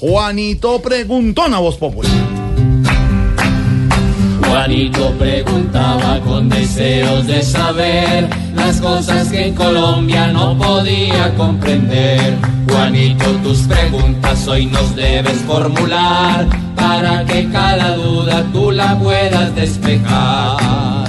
Juanito Preguntón a Voz Populi. Juanito preguntaba con deseos de saber las cosas que en Colombia no podía comprender. Juanito, tus preguntas hoy nos debes formular para que cada duda tú la puedas despejar.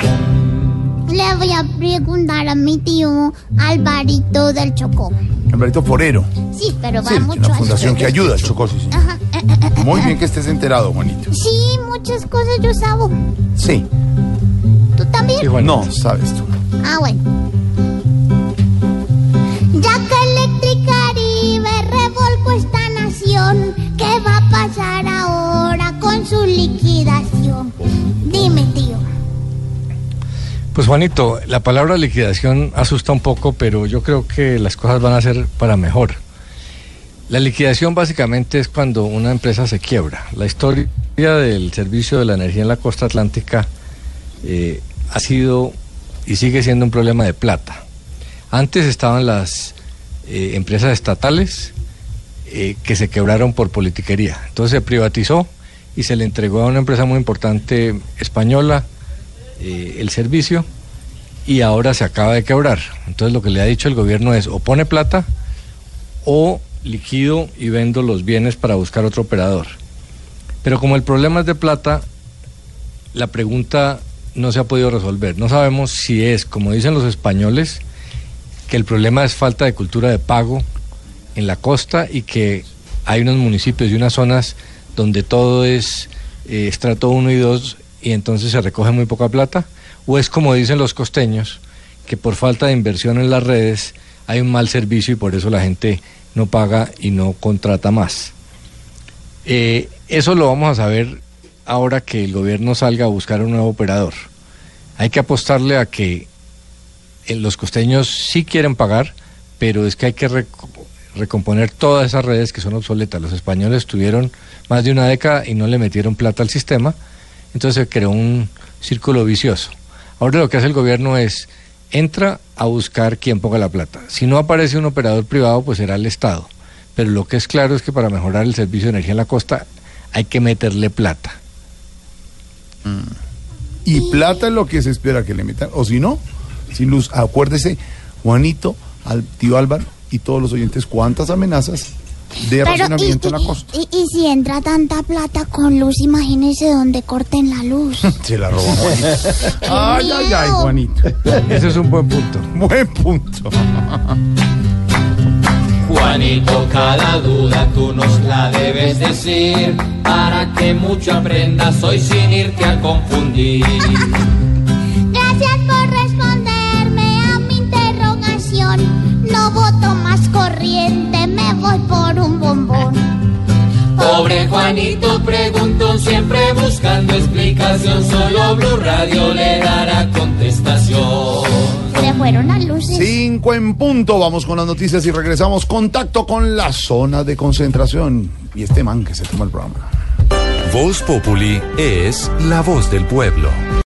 Le voy a preguntar a mi tío Alvarito del Chocó. Alberto Forero. Sí, pero va Sí, mucho una a fundación que ayuda al Chocó. sí, sí. Ajá, eh, eh, eh, Muy bien que estés enterado, Juanito. Sí, muchas cosas yo sabo. Sí. ¿Tú también? No, sabes tú. Ah, bueno. Juanito, la palabra liquidación asusta un poco, pero yo creo que las cosas van a ser para mejor. La liquidación básicamente es cuando una empresa se quiebra. La historia del servicio de la energía en la costa atlántica eh, ha sido y sigue siendo un problema de plata. Antes estaban las eh, empresas estatales eh, que se quebraron por politiquería. Entonces se privatizó y se le entregó a una empresa muy importante española el servicio y ahora se acaba de quebrar. Entonces lo que le ha dicho el gobierno es o pone plata o liquido y vendo los bienes para buscar otro operador. Pero como el problema es de plata, la pregunta no se ha podido resolver. No sabemos si es, como dicen los españoles, que el problema es falta de cultura de pago en la costa y que hay unos municipios y unas zonas donde todo es eh, estrato 1 y 2 y entonces se recoge muy poca plata, o es como dicen los costeños, que por falta de inversión en las redes hay un mal servicio y por eso la gente no paga y no contrata más. Eh, eso lo vamos a saber ahora que el gobierno salga a buscar un nuevo operador. Hay que apostarle a que eh, los costeños sí quieren pagar, pero es que hay que reco- recomponer todas esas redes que son obsoletas. Los españoles tuvieron más de una década y no le metieron plata al sistema, entonces se creó un círculo vicioso. Ahora lo que hace el gobierno es entra a buscar quién ponga la plata. Si no aparece un operador privado, pues será el Estado. Pero lo que es claro es que para mejorar el servicio de energía en la costa hay que meterle plata. Y plata es lo que se espera que le metan. O si no, sin luz. Acuérdese, Juanito, al tío Álvaro y todos los oyentes, cuántas amenazas de racionamiento en la costa. y- y si entra tanta plata con luz, imagínese donde corten la luz. Se la robó Juanito. Ay, ay, ay. Juanito. Ese es un buen punto. Buen punto. Juanito, cada duda tú nos la debes decir para que mucho aprendas hoy sin irte a confundir. Gracias por responderme a mi interrogación. No voto más corriente, me voy por un bombón. Pobre Juanito preguntó siempre buscando explicación, solo Blue Radio le dará contestación. Se fueron las luces. Cinco en punto. Vamos con las noticias y regresamos. Contacto con la zona de concentración. Y este man que se toma el programa. Voz Populi es la voz del pueblo.